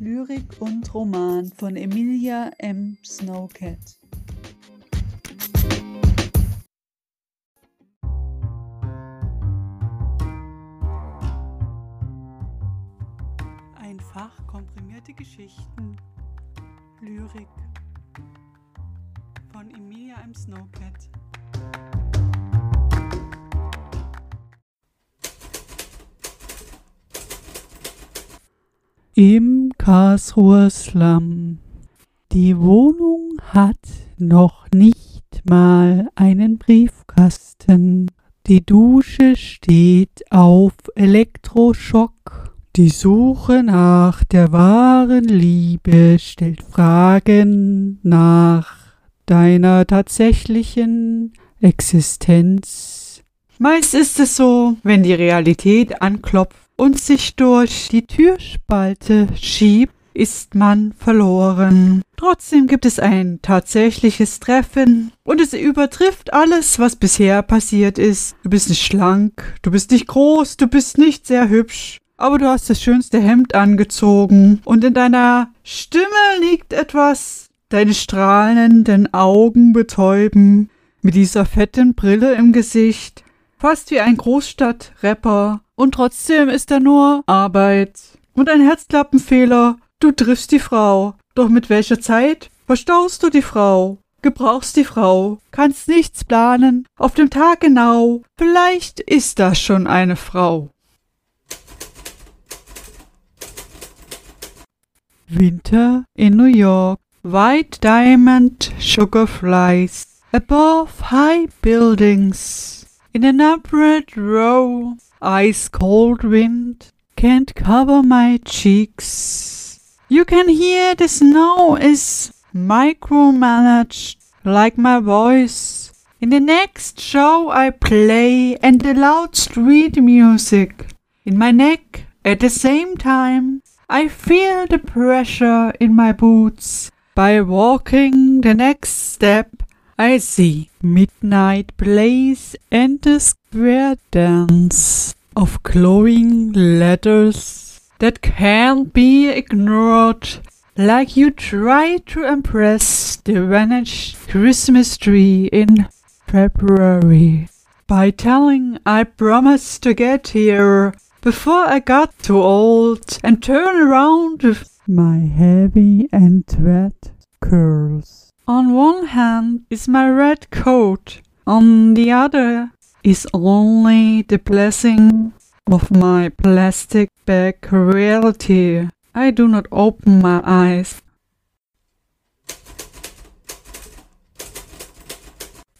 Lyrik und Roman von Emilia M. Snowcat. Einfach komprimierte Geschichten. Lyrik von Emilia M. Snowcat. Im Karlsruher Slum. Die Wohnung hat noch nicht mal einen Briefkasten. Die Dusche steht auf Elektroschock. Die Suche nach der wahren Liebe stellt Fragen nach deiner tatsächlichen Existenz. Meist ist es so, wenn die Realität anklopft und sich durch die Türspalte schiebt, ist man verloren. Trotzdem gibt es ein tatsächliches Treffen und es übertrifft alles, was bisher passiert ist. Du bist nicht schlank, du bist nicht groß, du bist nicht sehr hübsch, aber du hast das schönste Hemd angezogen und in deiner Stimme liegt etwas, deine strahlenden Augen betäuben, mit dieser fetten Brille im Gesicht, fast wie ein Großstadtrapper. Und trotzdem ist er nur Arbeit. Und ein Herzklappenfehler. Du triffst die Frau. Doch mit welcher Zeit verstaust du die Frau? Gebrauchst die Frau, kannst nichts planen, auf dem Tag genau, vielleicht ist das schon eine Frau. Winter in New York. White diamond sugar flies above high buildings. In a numbered row, ice cold wind can't cover my cheeks. You can hear the snow is micromanaged like my voice. In the next show I play and the loud street music in my neck at the same time. I feel the pressure in my boots. By walking the next step, I see midnight blaze and the square dance of glowing letters that can't be ignored. Like you try to impress the vanished Christmas tree in February by telling I promised to get here before I got too old and turn around with my heavy and wet curls. On one hand is my red coat, on the other is only the blessing of my plastic bag reality. I do not open my eyes.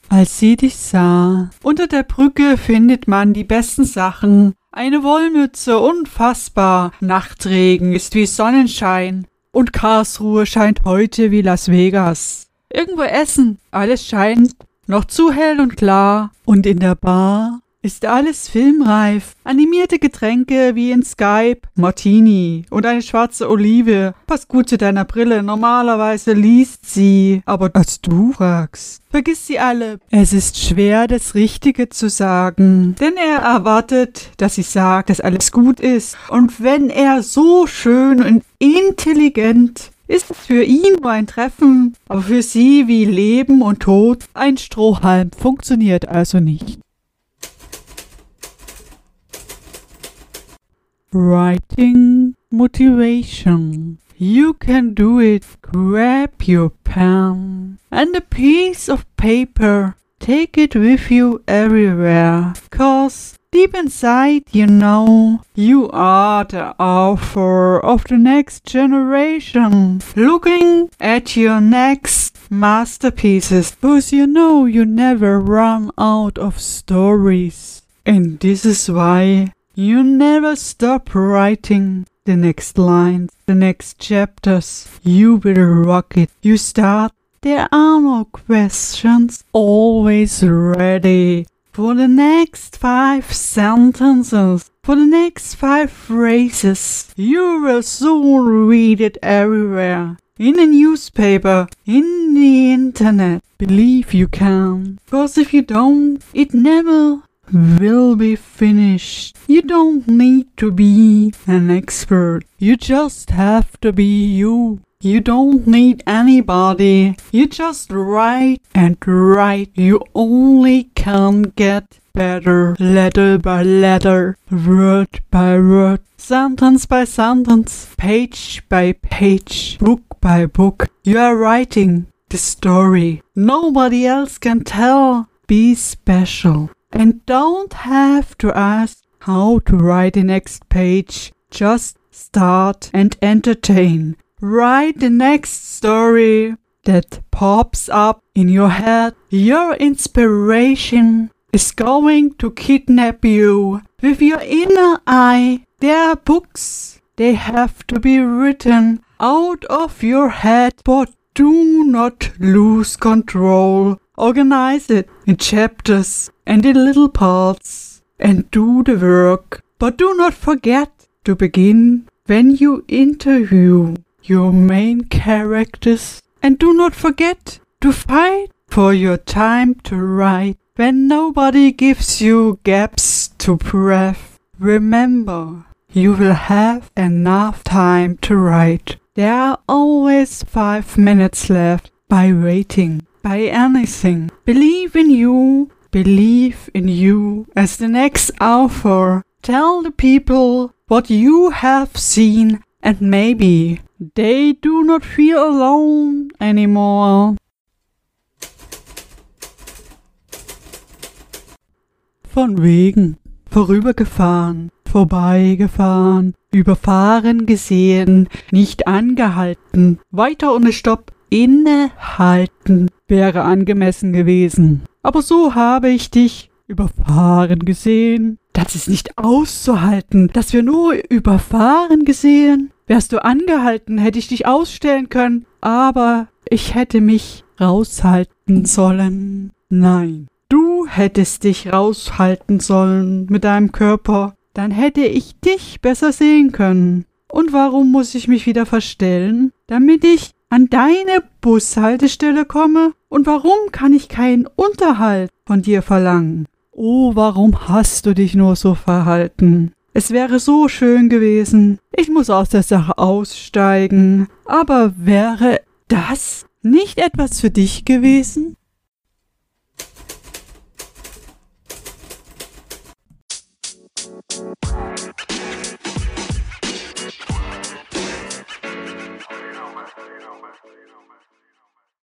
Als sie dich sah, unter der Brücke findet man die besten Sachen. Eine Wollmütze, unfassbar. Nachtregen ist wie Sonnenschein. Und Karlsruhe scheint heute wie Las Vegas. Irgendwo essen, alles scheint noch zu hell und klar. Und in der Bar ist alles filmreif. Animierte Getränke wie in Skype, Martini und eine schwarze Olive. Passt gut zu deiner Brille. Normalerweise liest sie, aber als du fragst, vergiss sie alle. Es ist schwer, das Richtige zu sagen, denn er erwartet, dass sie sagt, dass alles gut ist. Und wenn er so schön und intelligent ist es für ihn nur ein Treffen, aber für sie wie Leben und Tod ein Strohhalm funktioniert also nicht. Writing motivation. You can do it. Grab your pen and a piece of paper. Take it with you everywhere. Cause deep inside you know you are the author of the next generation. Looking at your next masterpieces. Cause you know you never run out of stories. And this is why you never stop writing the next lines, the next chapters. You will rock it. You start. There are no questions. Always ready for the next five sentences. For the next five phrases. You will soon read it everywhere. In a newspaper, in the internet. Believe you can. Because if you don't, it never will be finished. You don't need to be an expert. You just have to be you. You don't need anybody. You just write and write. You only can get better, letter by letter, word by word, sentence by sentence, page by page, book by book. You are writing the story. Nobody else can tell. Be special. And don't have to ask how to write the next page. Just start and entertain. Write the next story that pops up in your head. Your inspiration is going to kidnap you with your inner eye. There are books. They have to be written out of your head, but do not lose control. Organize it in chapters and in little parts and do the work. But do not forget to begin when you interview your main characters and do not forget to fight for your time to write when nobody gives you gaps to breath. Remember, you will have enough time to write. There are always five minutes left by waiting, by anything. Believe in you, believe in you as the next author. Tell the people what you have seen and maybe they do not feel alone anymore. Von wegen, vorübergefahren, vorbeigefahren, überfahren gesehen, nicht angehalten, weiter ohne Stopp, innehalten wäre angemessen gewesen. Aber so habe ich dich überfahren gesehen. Das ist nicht auszuhalten, dass wir nur überfahren gesehen. Wärst du angehalten, hätte ich dich ausstellen können, aber ich hätte mich raushalten sollen. Nein, du hättest dich raushalten sollen mit deinem Körper, dann hätte ich dich besser sehen können. Und warum muss ich mich wieder verstellen? Damit ich an deine Bushaltestelle komme? Und warum kann ich keinen Unterhalt von dir verlangen? Oh, warum hast du dich nur so verhalten? Es wäre so schön gewesen. Ich muss aus der Sache aussteigen. Aber wäre das nicht etwas für dich gewesen?